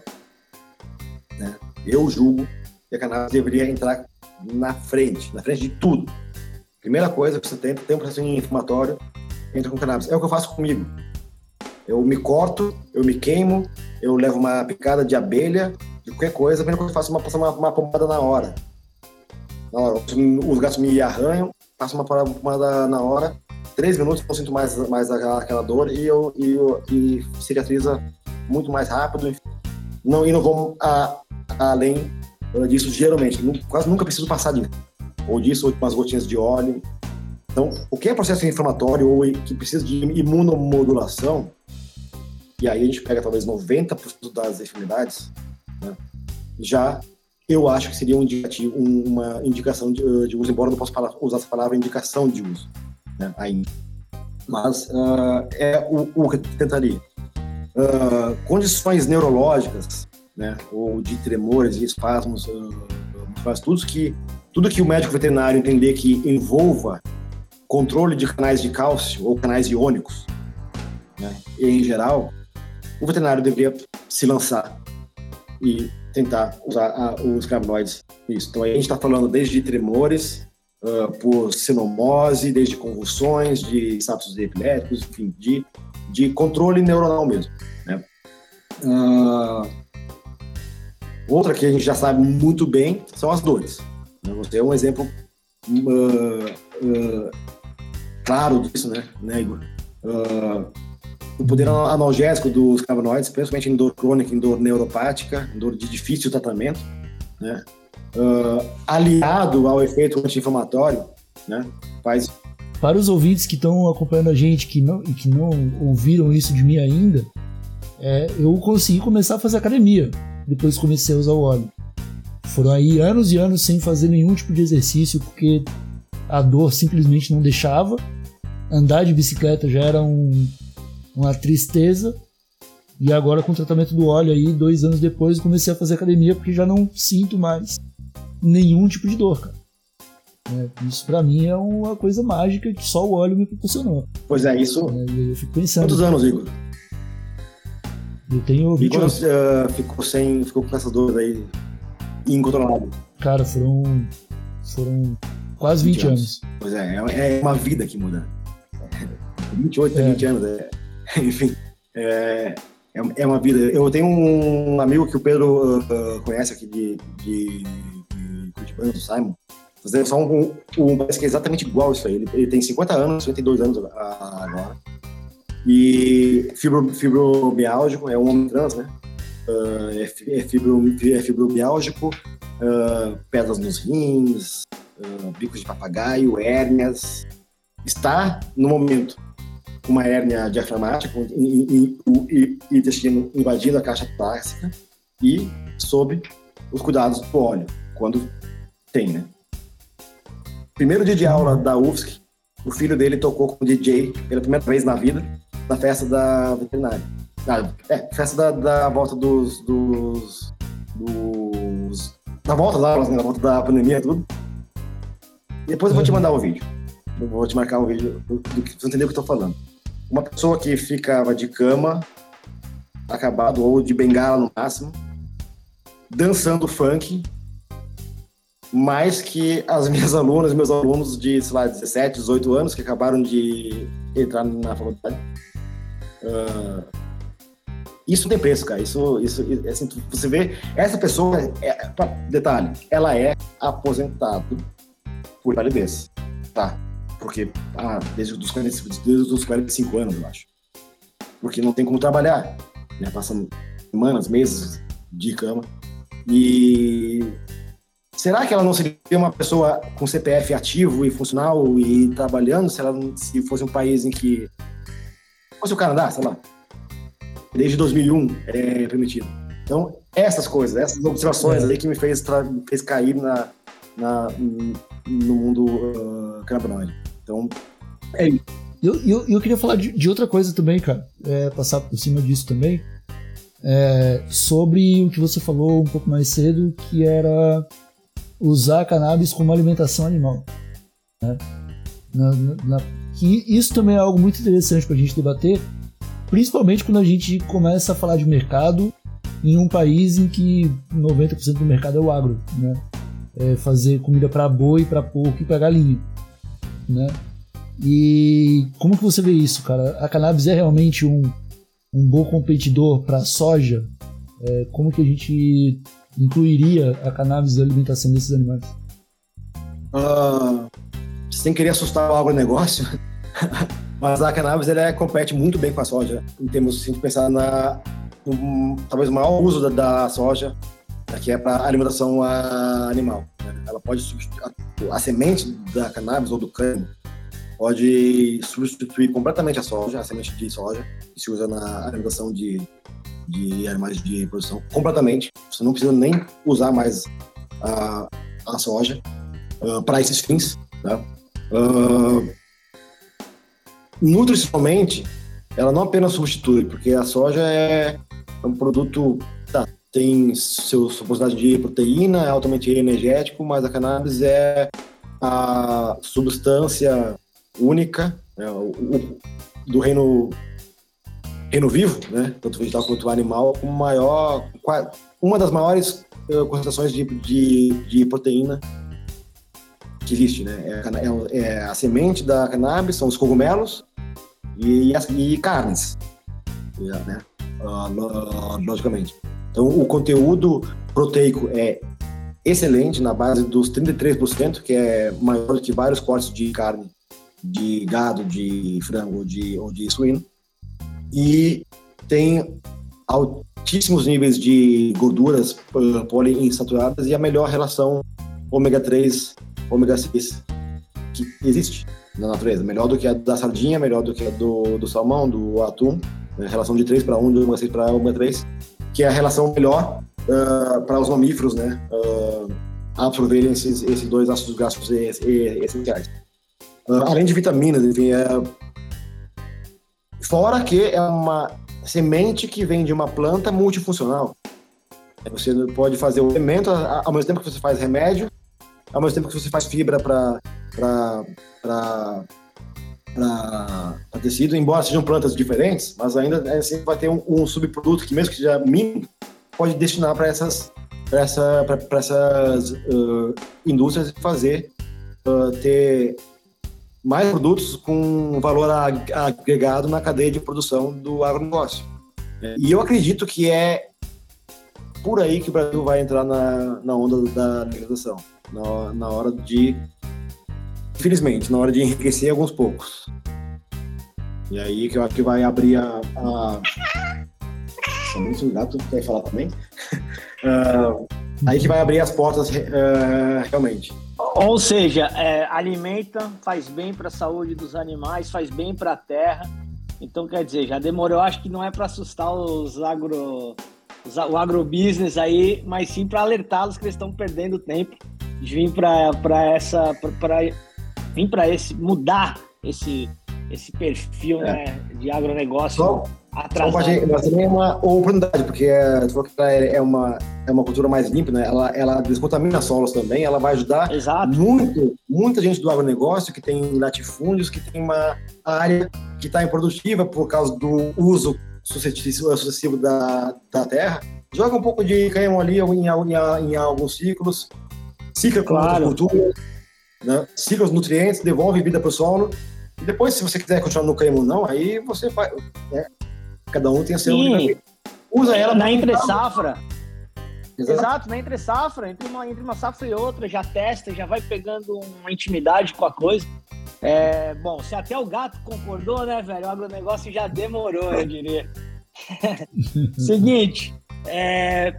né, eu julgo que a cannabis deveria entrar na frente, na frente de tudo. Primeira coisa que você tem, tem um processo inflamatório, entra com cannabis. É o que eu faço comigo. Eu me corto, eu me queimo, eu levo uma picada de abelha, de qualquer coisa, coisa que eu faço é uma, uma, uma pomada na hora. Na hora. Os gatos me arranham, passo uma pomada na hora, três minutos eu sinto mais, mais aquela, dor e eu, e, eu, e cicatriza muito mais rápido. Não, e não vou a, a, além disso, geralmente. Quase nunca preciso passar de ou disso, ou umas gotinhas de óleo. Então, é processo inflamatório ou que precisa de imunomodulação, e aí a gente pega talvez 90% das enfermidades, né, já eu acho que seria um indicativo, uma indicação de, de uso, embora eu não possa usar essa palavra indicação de uso né, ainda. Mas uh, é o, o, que eu tentaria. Uh, condições neurológicas, né, ou de tremores e espasmos, uh, faz tudo que tudo que o médico veterinário entender que envolva controle de canais de cálcio ou canais iônicos, né, em geral, o veterinário deveria se lançar e tentar usar a, os cannabinoides nisso. Então, a gente está falando desde tremores, uh, por sinomose, desde convulsões, de status epiléticos, enfim, de, de controle neuronal mesmo. Né? Uh, outra que a gente já sabe muito bem são as dores. Né? Você é um exemplo uh, claro disso, né, né Igor? o poder analgésico dos cannabinoides, principalmente em dor crônica, em dor neuropática, em dor de difícil tratamento, né? Uh, aliado ao efeito anti-inflamatório, né, faz. Para os ouvintes que estão acompanhando a gente que não, e que não ouviram isso de mim ainda, é, eu consegui começar a fazer academia depois comecei a usar o óleo. Foram aí anos e anos sem fazer nenhum tipo de exercício porque a dor simplesmente não deixava. Andar de bicicleta já era um, uma tristeza. E agora com o tratamento do óleo aí, dois anos depois, comecei a fazer academia porque já não sinto mais nenhum tipo de dor, cara. É, isso para mim é uma coisa mágica que só o óleo me proporcionou. Pois é, isso. É, eu fico pensando. Quantos anos, Igor? Eu tenho 20 anos. Uh, ficou sem, ficou com essa dor aí incontrolável? Cara, foram foram quase 20, 20 anos. anos. Pois é, é, é uma vida que muda. 28 é. 20 anos, é. enfim. É, é, é uma vida. Eu tenho um amigo que o Pedro uh, conhece aqui de, de, do Simon. Fazendo só um, um, que é exatamente igual isso aí. Ele, ele tem 50 anos, 52 anos agora. E fibro, fibromiálgico, é um homem trans, né? Uh, é, fibro, é fibromiálgico, uh, pedras nos rins, uh, bicos de papagaio, hérnias. Está, no momento, uma hérnia diafragmática e, e intestino invadindo a caixa torácica e sob os cuidados do óleo, quando tem, né? Primeiro dia de aula da UFSC, o filho dele tocou com DJ pela primeira vez na vida, na festa da veterinária. Ah, é, festa da, da volta dos, dos, dos... Da volta das aulas, né? Da volta da pandemia e tudo. Depois eu vou te mandar o um vídeo. Eu vou te marcar um vídeo do, do que você entendeu o que eu tô falando. Uma pessoa que ficava de cama, acabado, ou de bengala no máximo, dançando funk, mais que as minhas alunas, meus alunos de, sei lá, 17, 18 anos, que acabaram de entrar na faculdade. Uh, isso tem preço, cara. Isso, isso, assim, você vê, essa pessoa, é, detalhe, ela é aposentada por validez, tá? Porque, ah, desde os 45, desde os 45 anos, eu acho. Porque não tem como trabalhar. Né? Passando semanas, meses de cama. E será que ela não seria uma pessoa com CPF ativo e funcional e trabalhando se ela se fosse um país em que fosse o Canadá, sei lá, desde 2001 é permitido. Então essas coisas, essas observações é. aí que me fez, fez cair na, na no mundo uh, cannabinoide. Então, é isso. Eu, eu, eu queria falar de, de outra coisa também, cara. É, passar por cima disso também. É, sobre o que você falou um pouco mais cedo, que era usar cannabis como alimentação animal. Né? Na, na, que isso também é algo muito interessante para a gente debater, Principalmente quando a gente começa a falar de mercado em um país em que 90% do mercado é o agro, né? É fazer comida para boi, para porco e para galinha, né? E como que você vê isso, cara? A cannabis é realmente um, um bom competidor para soja? É, como que a gente incluiria a cannabis na alimentação desses animais? Uh, sem querer assustar o agronegócio, mas a cannabis ela é, compete muito bem com a soja, em termos de pensar na um, talvez o maior uso da, da soja, que é para alimentação animal. Né? Ela pode a, a, semente da cannabis ou do cânhamo pode substituir completamente a soja, a semente de soja que se usa na alimentação de, de animais de reprodução completamente. Você não precisa nem usar mais a, a soja uh, para esses fins. Né? Uh, nutricionalmente, ela não apenas substitui, porque a soja é um produto, tá, tem seu, sua quantidade de proteína, é altamente energético, mas a cannabis é a substância única né, o, o, do reino reino vivo, né, tanto vegetal quanto animal, com maior, uma das maiores uh, concentrações de, de, de proteína que existe, né? É, é, é, a semente da cannabis, são os cogumelos e, e, e carnes, né? Uh, logicamente. Então, o conteúdo proteico é excelente, na base dos 33%, que é maior que vários cortes de carne de gado, de frango de, ou de suíno. E tem altíssimos níveis de gorduras poliinsaturadas e a melhor relação ômega 3 ômega 6 que existe na natureza. Melhor do que a da sardinha, melhor do que a do, do salmão, do atum. Né? Relação de 3 para 1, de ômega 6 para ômega 3, que é a relação melhor uh, para os mamíferos, né? Uh, absorverem esses, esses dois ácidos graxos essenciais. Uh, além de vitaminas, enfim, é... fora que é uma semente que vem de uma planta multifuncional. Você pode fazer o elemento ao mesmo tempo que você faz remédio, ao mesmo tempo que você faz fibra para tecido, embora sejam plantas diferentes, mas ainda assim vai ter um, um subproduto que, mesmo que seja mínimo, pode destinar para essas, pra essa, pra, essas uh, indústrias e fazer uh, ter mais produtos com valor agregado na cadeia de produção do agronegócio. E eu acredito que é por aí que o Brasil vai entrar na, na onda da legalização na, na hora de, infelizmente, na hora de enriquecer alguns poucos. E aí que eu acho que vai abrir a. a... O gato quer falar também? uh, aí que vai abrir as portas uh, realmente. Ou seja, é, alimenta, faz bem para a saúde dos animais, faz bem para a terra. Então, quer dizer, já demorou. Acho que não é para assustar os agro, os, o agrobusiness aí, mas sim para alertá-los que eles estão perdendo tempo vir para essa para vir para esse mudar esse esse perfil é. né, de agronegócio só, atrasado. Mas também é uma oportunidade, porque é, é, uma, é uma cultura mais limpa, né? ela, ela descontamina solos também, ela vai ajudar Exato. muito, muita gente do agronegócio que tem latifúndios, que tem uma área que está improdutiva por causa do uso sucessivo, da, da terra, joga um pouco de cânhamo ali em, em, em alguns ciclos, cicla com claro. cultura, né? cicla os nutrientes, devolve vida para o solo. E depois, se você quiser continuar no cânhamo não, aí você faz. Né? Cada um tem a seu. Usa ela na entre safra. Exato. Exato, na entre safra, entre uma, entre uma safra e outra, já testa, já vai pegando uma intimidade com a coisa. É, bom, se até o gato concordou, né, velho? O agronegócio já demorou, eu diria. Seguinte, é,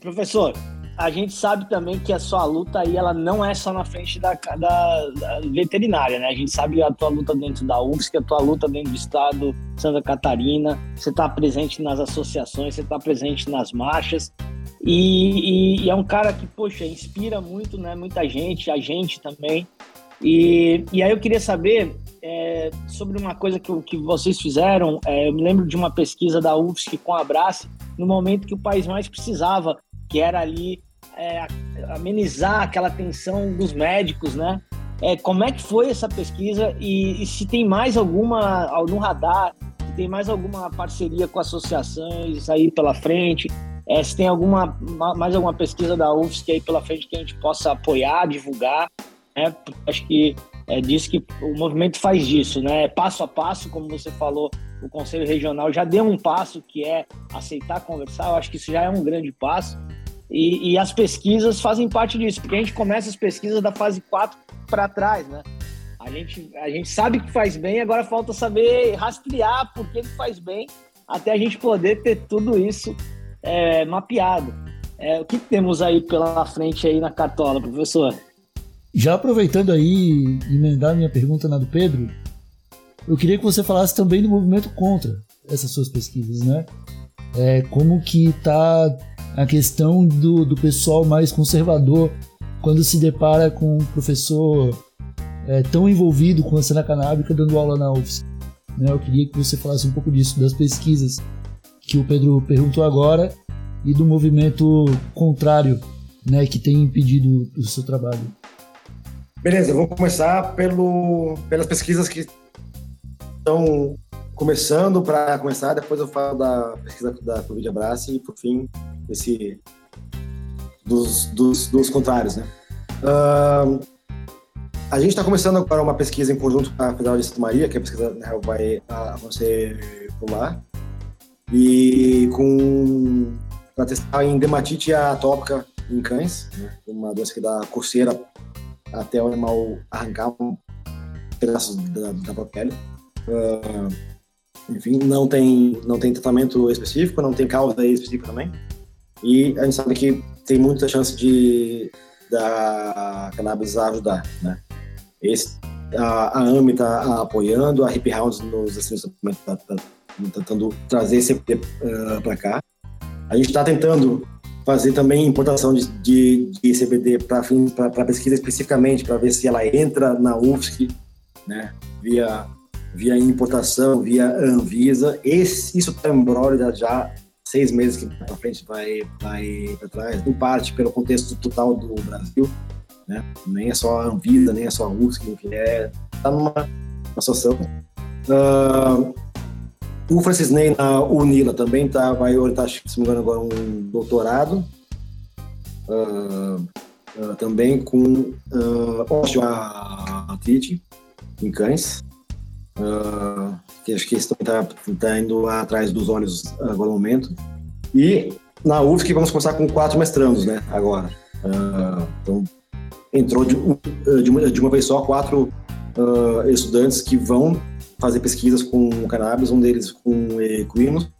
professor, a gente sabe também que a sua luta aí, ela não é só na frente da, da, da veterinária, né? A gente sabe a tua luta dentro da UFSC, a tua luta dentro do estado de Santa Catarina, você está presente nas associações, você está presente nas marchas, e, e, e, é um cara que, poxa, inspira muito, né? Muita gente, a gente também. E, e aí eu queria saber é, sobre uma coisa que, que vocês fizeram. É, eu me lembro de uma pesquisa da UFSC com a Abrace, no momento que o país mais precisava, que era ali é, amenizar aquela tensão dos médicos, né? É, como é que foi essa pesquisa e, e, se tem mais alguma no radar tem mais alguma parceria com associações aí pela frente? É, se tem alguma mais alguma pesquisa da UFSC aí pela frente que a gente possa apoiar, divulgar, né? Acho que é disso que o movimento faz disso, né? Passo a passo, como você falou, o Conselho Regional já deu um passo que é aceitar conversar. Eu acho que isso já é um grande passo. E, e as pesquisas fazem parte disso, porque a gente começa as pesquisas da fase 4 para trás, né? A gente, a gente sabe que faz bem, agora falta saber rastrear por que, que faz bem, até a gente poder ter tudo isso é, mapeado. É, o que temos aí pela frente aí na cartola, professor? Já aproveitando aí, emendar minha pergunta na do Pedro, eu queria que você falasse também do movimento contra essas suas pesquisas, né? É, como que está a questão do, do pessoal mais conservador quando se depara com um professor é, tão envolvido com a cena canábica dando aula na UFSC. Né? Eu queria que você falasse um pouco disso, das pesquisas que o Pedro perguntou agora e do movimento contrário né, que tem impedido o seu trabalho. Beleza, eu vou começar pelo, pelas pesquisas que estão começando para começar, depois eu falo da pesquisa da Covid Abrace e, por fim, esse dos, dos, dos contrários, né? Uh, a gente está começando agora uma pesquisa em conjunto com a Federal de Santa Maria, que a pesquisa né, vai acontecer por lá, e com para testar em dermatite atópica em cães, né? uma doença que dá coceira até o animal arrancar um pedaço da, da própria pele. Uh, enfim, não tem, não tem tratamento específico, não tem causa específica também. E a gente sabe que tem muita chance de da cannabis ajudar, né? Esse, a, a AMI está apoiando, a Hip Hounds nos assinantes está tá, tá tentando trazer esse uh, ah, para cá. A gente está tentando fazer também importação de, de, de CBD para pesquisa especificamente, para ver se ela entra na UFSC, né, via, via importação, via Anvisa. Esse, isso está já, já seis meses que para frente vai, vai para trás, em parte pelo contexto total do Brasil, né? nem é só a Anvisa, nem é só a UFSC, enfim, é, está numa, numa situação. Uh, o Francis Ney na UNILA também tá, vai orientar, se não me engano, agora um doutorado. Uh, uh, também com uh, osteoartrite em cães. Uh, que acho que isso está tá indo indo atrás dos olhos agora no momento. E na UFSC vamos começar com quatro mestrandos, né, agora. então, entrou de, de, uma, de uma vez só quatro estudantes que vão fazer pesquisas com cannabis, um deles com equinos,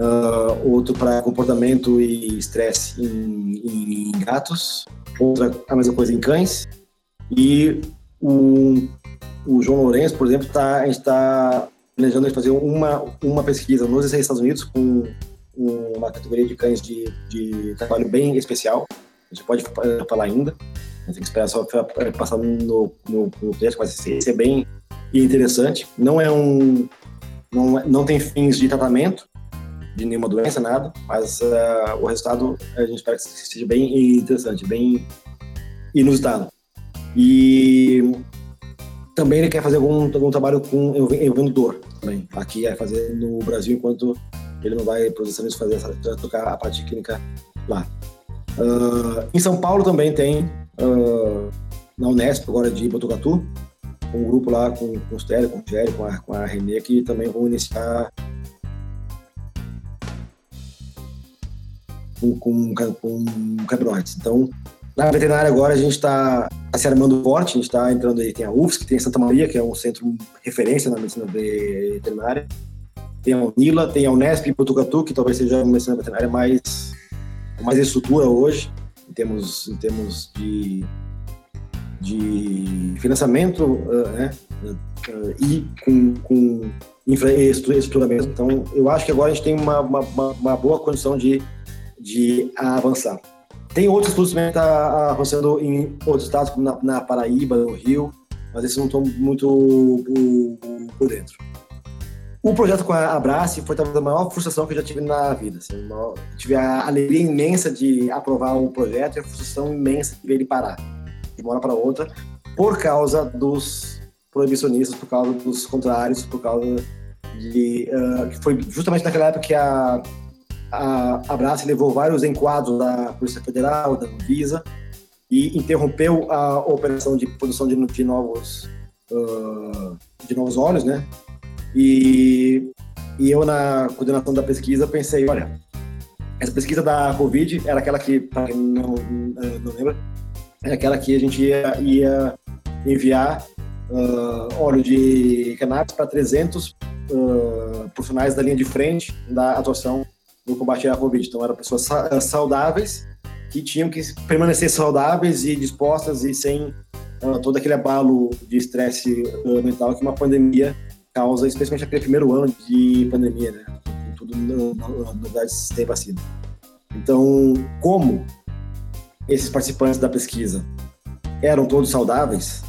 uh, outro para comportamento e estresse em, em, gatos, outra a mesma coisa em cães, e o, o João Lourenço, por exemplo, tá, a gente está planejando fazer uma, uma pesquisa nos Estados Unidos com uma categoria de cães de, de trabalho bem especial, a gente pode falar ainda, tem que esperar só passar no, no, no texto, mas esse é bem interessante. Não é um. Não, não tem fins de tratamento de nenhuma doença, nada, mas uh, o resultado a gente espera que seja bem interessante, bem inusitado. E também ele quer fazer algum, algum trabalho com envolvendo dor também. Aqui é fazer no Brasil, enquanto ele não vai Estados Unidos fazer tocar a parte clínica lá. Uh, em São Paulo também tem, uh, na Unesp, agora de Botucatu, um grupo lá com, com o Stélio, com o Gério, com a, com a Renê, que também vão iniciar com, com, com cabroides. Então, na veterinária agora a gente está tá se armando forte, a gente está entrando aí, tem a UFSC, tem a Santa Maria, que é um centro referência na medicina veterinária, tem a Unila, tem a Unesp em Botucatu, que talvez seja uma medicina veterinária mais, mais estrutura hoje, em termos, em termos de de financiamento uh, né, uh, e com, com infraestrutura mesmo. Então, eu acho que agora a gente tem uma, uma, uma boa condição de, de avançar. Tem outros estudos também que tá avançando em outros estados, como na, na, Paraíba, no Rio, mas esses não estão muito por, por dentro. O projeto com a Abrace foi talvez a maior frustração que eu já tive na vida. Assim, maior, tive a alegria imensa de aprovar o projeto e a frustração imensa de ver ele parar de uma hora para outra, por causa dos proibicionistas, por causa dos contrários, por causa de, uh, que foi justamente naquela época que a, a, a Brás levou vários enquadros da Polícia Federal, da Anvisa, e interrompeu a operação de produção de, de novos uh, de novos óleos, né? E, e eu na coordenação da pesquisa pensei, olha, essa pesquisa da Covid era aquela que, para quem não, não lembra, era aquela que a gente ia, ia enviar uh, óleo de cannabis para 300 uh, profissionais da linha de frente da atuação no combate à Covid. Então, eram pessoas saudáveis que tinham que permanecer saudáveis e dispostas e sem uh, todo aquele abalo de estresse uh, mental que uma pandemia causa, especialmente aquele primeiro ano de pandemia, né? Tudo novidades sem vacina. Então, como esses participantes da pesquisa eram todos saudáveis,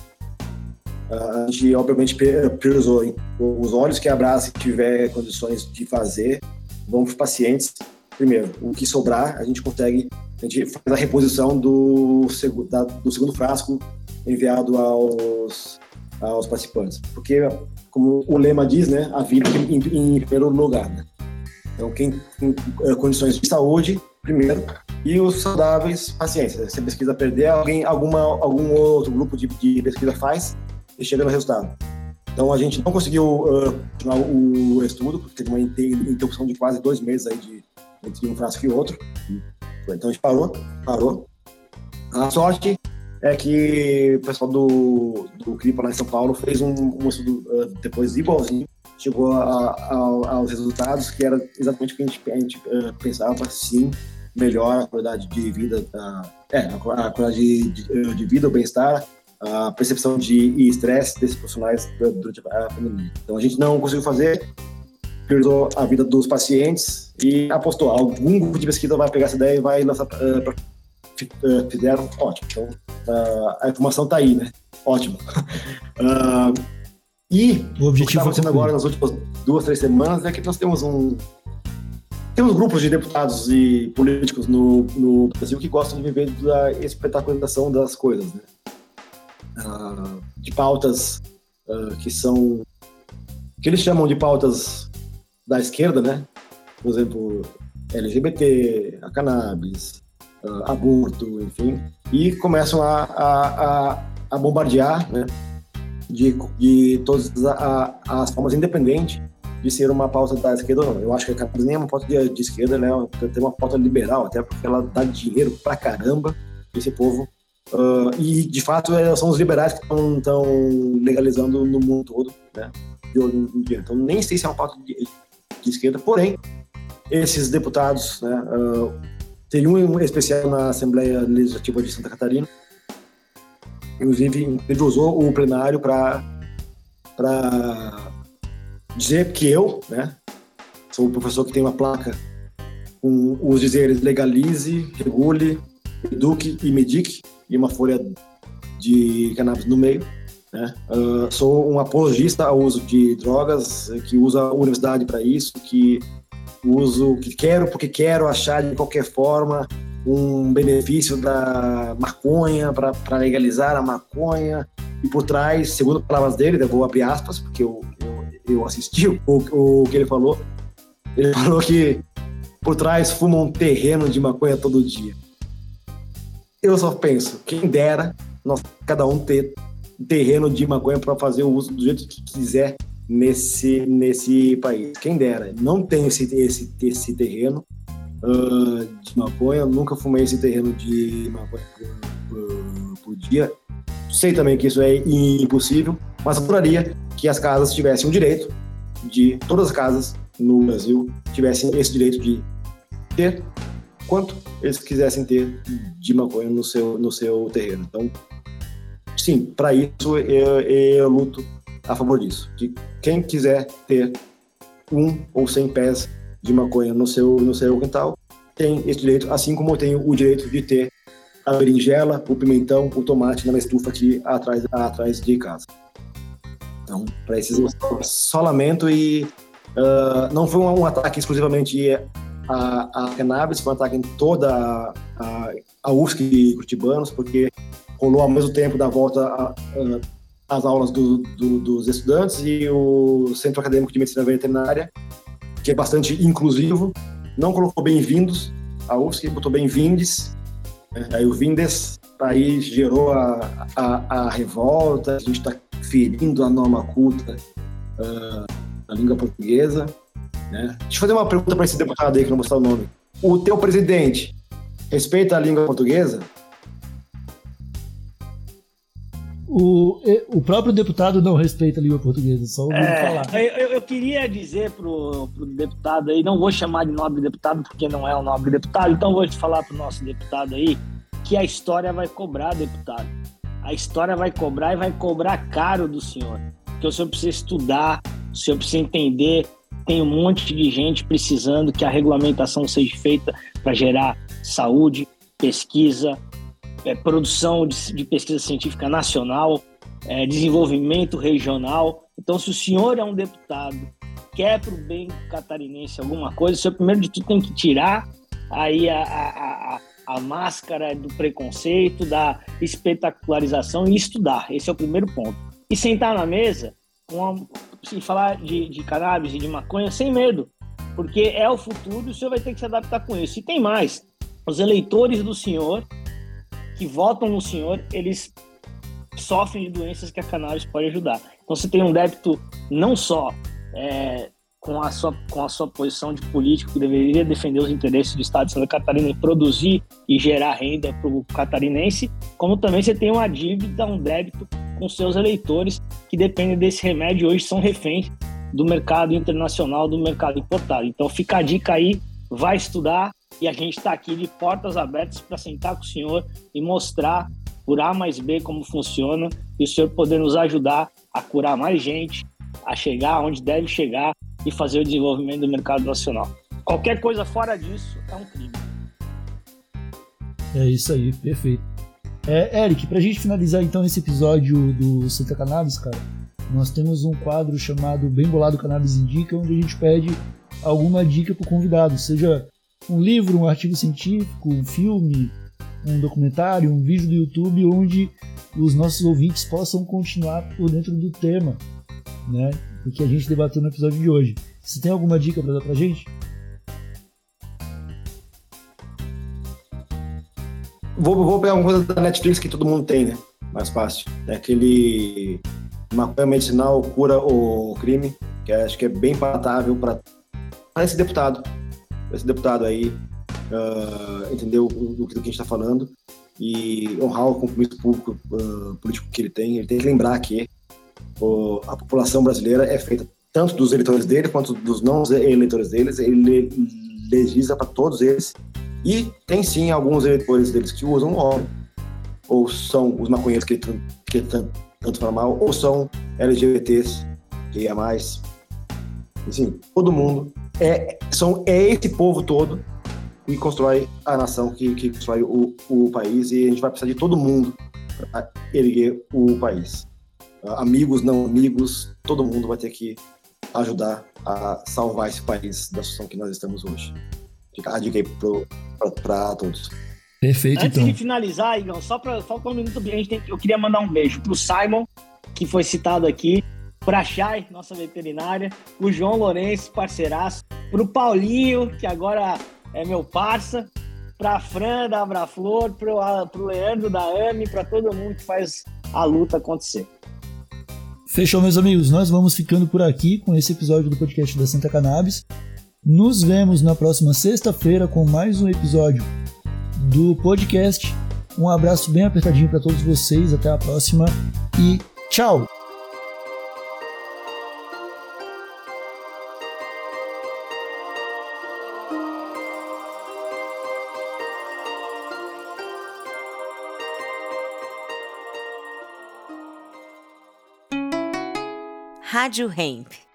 a gente obviamente priorizou os olhos que a Brás tiver condições de fazer, vão para os pacientes primeiro. O que sobrar, a gente consegue, a gente faz a reposição do, da, do segundo frasco enviado aos, aos participantes. Porque, como o lema diz, né, a vida em, em primeiro lugar. Né? Então, quem tem eh, condições de saúde, primeiro, e os saudáveis, paciência. Se a pesquisa perder, alguém, alguma, algum outro grupo de, de pesquisa faz e chega no resultado. Então, a gente não conseguiu uh, continuar o estudo, porque teve uma interrupção de quase dois meses aí de, entre um frasco e outro. Então, a gente parou, parou. A sorte é que o pessoal do, do CRIPA lá em São Paulo fez um, um estudo uh, depois igualzinho, chegou a, a, aos resultados que era exatamente o que a gente, a gente uh, pensava, sim, melhor a qualidade de vida, da, é, a, qualidade de, de, de vida, o bem-estar, a percepção de estresse desses profissionais durante a pandemia. Então a gente não conseguiu fazer, priorizou a vida dos pacientes e apostou, algum grupo de pesquisa vai pegar essa ideia e vai lançar uh, para uh, fizeram, ótimo. Então, uh, a informação está aí, né? Ótimo. Uh, e o objetivo que está acontecendo agora nas últimas duas, três semanas é que nós temos um temos grupos de deputados e políticos no, no Brasil que gostam de viver da espetacularização das coisas, né? Uh, de pautas uh, que são que eles chamam de pautas da esquerda, né? Por exemplo, LGBT, a cannabis, uh, aborto, enfim, e começam a, a, a, a bombardear, né? De, de todas as formas independentes de ser uma pauta da esquerda ou não. Eu acho que a cannabis nem é uma pauta de, de esquerda, né? Tem uma pauta liberal, até porque ela dá dinheiro pra caramba esse povo Uh, e, de fato, é, são os liberais que estão legalizando no mundo todo, né? De hoje em dia. Então, nem sei se é uma pauta de, de esquerda, porém, esses deputados, né? Uh, tem um especial na Assembleia Legislativa de Santa Catarina, inclusive, ele usou o plenário para dizer que eu, né? Sou o professor que tem uma placa com os dizeres legalize, regule, eduque e medique, e uma folha de cannabis no meio. Né? Uh, sou um apologista ao uso de drogas, que usa a universidade para isso, que uso, que quero porque quero achar de qualquer forma um benefício da maconha para legalizar a maconha e por trás, segundo palavras dele, eu vou abrir aspas porque eu, eu, eu assisti o, o que ele falou. Ele falou que por trás fuma um terreno de maconha todo dia eu só penso, quem dera nós, cada um ter terreno de maconha para fazer o uso do jeito que quiser nesse, nesse país. Quem dera. Não tenho esse, esse, esse terreno uh, de maconha, nunca fumei esse terreno de maconha por, por, dia. Sei também que isso é impossível, mas adoraria que as casas tivessem o direito de, todas as casas no Brasil, tivessem esse direito de ter quanto eles quisessem ter de maconha no seu, no seu terreno. Então, sim, para isso eu, eu luto a favor disso. De quem quiser ter um ou cem pés de maconha no seu, no seu quintal, tem esse direito, assim como eu tenho o direito de ter a berinjela, o pimentão, o tomate na estufa aqui atrás, atrás de casa. Então, para esses só lamento e uh, não foi um ataque exclusivamente a, a cannabis, foi um ataque em toda a, a, a UFSC de Curitibanos, porque rolou ao mesmo tempo da volta as aulas do, do, dos estudantes e o Centro Acadêmico de Medicina Veterinária, que é bastante inclusivo, não colocou bem-vindos, a UFSC botou bem-vindes, né? aí o Vindes aí gerou a, a, a revolta, a gente está ferindo a norma culta uh, da língua portuguesa. Né? Deixa eu fazer uma pergunta para esse deputado aí que não vou mostrar o nome. O teu presidente respeita a língua portuguesa? O, o próprio deputado não respeita a língua portuguesa, só ouviu é, falar. Eu, eu, queria dizer pro, pro deputado aí, não vou chamar de nobre deputado porque não é um nobre deputado, então vou te falar pro nosso deputado aí que a história vai cobrar, deputado. A história vai cobrar e vai cobrar caro do senhor. Porque o senhor precisa estudar, o senhor precisa entender. Tem um monte de gente precisando que a regulamentação seja feita para gerar saúde, pesquisa, é, produção de, de, pesquisa científica nacional, é, desenvolvimento regional. Então, se o senhor é um deputado, quer para o bem catarinense alguma coisa, o senhor primeiro de tudo tem que tirar aí a, a, a, a máscara do preconceito, da espetacularização e estudar. Esse é o primeiro ponto. E sentar na mesa e falar de, de cannabis e de maconha sem medo, porque é o futuro e o senhor vai ter que se adaptar com isso. E tem mais, os eleitores do senhor que votam no senhor, eles sofrem de doenças que a cannabis pode ajudar. Então você tem um débito não só é, com, a sua, com a sua posição de político que deveria defender os interesses do Estado de Santa Catarina e produzir e gerar renda para o catarinense, como também você tem uma dívida, um débito com seus eleitores que dependem desse remédio hoje são reféns do mercado internacional, do mercado importado. Então fica a dica aí, vai estudar, e a gente está aqui de portas abertas para sentar com o senhor e mostrar por A mais B como funciona e o senhor poder nos ajudar a curar mais gente, a chegar onde deve chegar e fazer o desenvolvimento do mercado nacional. Qualquer coisa fora disso é um crime. É isso aí, perfeito. É, Eric, a gente finalizar então esse episódio do Santa Cannabis, cara, nós temos um quadro chamado Bem Bolado Cannabis Indica, onde a gente pede alguma dica para o convidado, seja um livro, um artigo científico, um filme, um documentário, um vídeo do YouTube onde os nossos ouvintes possam continuar por dentro do tema, né? O que a gente debateu no episódio de hoje. Você tem alguma dica para dar pra gente? Vou, vou pegar uma coisa da Netflix que todo mundo tem, né? Mais fácil. É aquele maconha medicinal cura o crime, que acho que é bem palatável para esse deputado esse deputado aí uh, entendeu do, que a gente está falando e honrar o compromisso público, uh, político que ele tem. Ele tem que lembrar que uh, a população brasileira é feita tanto dos eleitores dele quanto dos não eleitores deles. Ele legisla para todos eles. E tem sim alguns eleitores deles que usam óleo, ou são os maconheiros que, que tanto falam mal, ou são LGBTs, que é mais. Enfim, todo mundo é, são, é esse povo todo que constrói a nação, que, que constrói o, o país, e a gente vai precisar de todo mundo para erguer o país. Amigos, não amigos, todo mundo vai ter que ajudar a salvar esse país da situação que nós estamos hoje. Fica a dica aí para todos. Perfeito, Antes então. de finalizar, Igor, só para falta um minuto, a gente tem, eu queria mandar um beijo pro Simon, que foi citado aqui, para a Chay, nossa veterinária, o João Lourenço, parceiraço, para o Paulinho, que agora é meu parça, para a Fran da Abraflor, para o Leandro da AMI, para todo mundo que faz a luta acontecer. Fechou, meus amigos. Nós vamos ficando por aqui com esse episódio do podcast da Santa Cannabis. Nos vemos na próxima sexta-feira com mais um episódio do podcast. Um abraço bem apertadinho para todos vocês. Até a próxima e tchau! Rádio Hemp.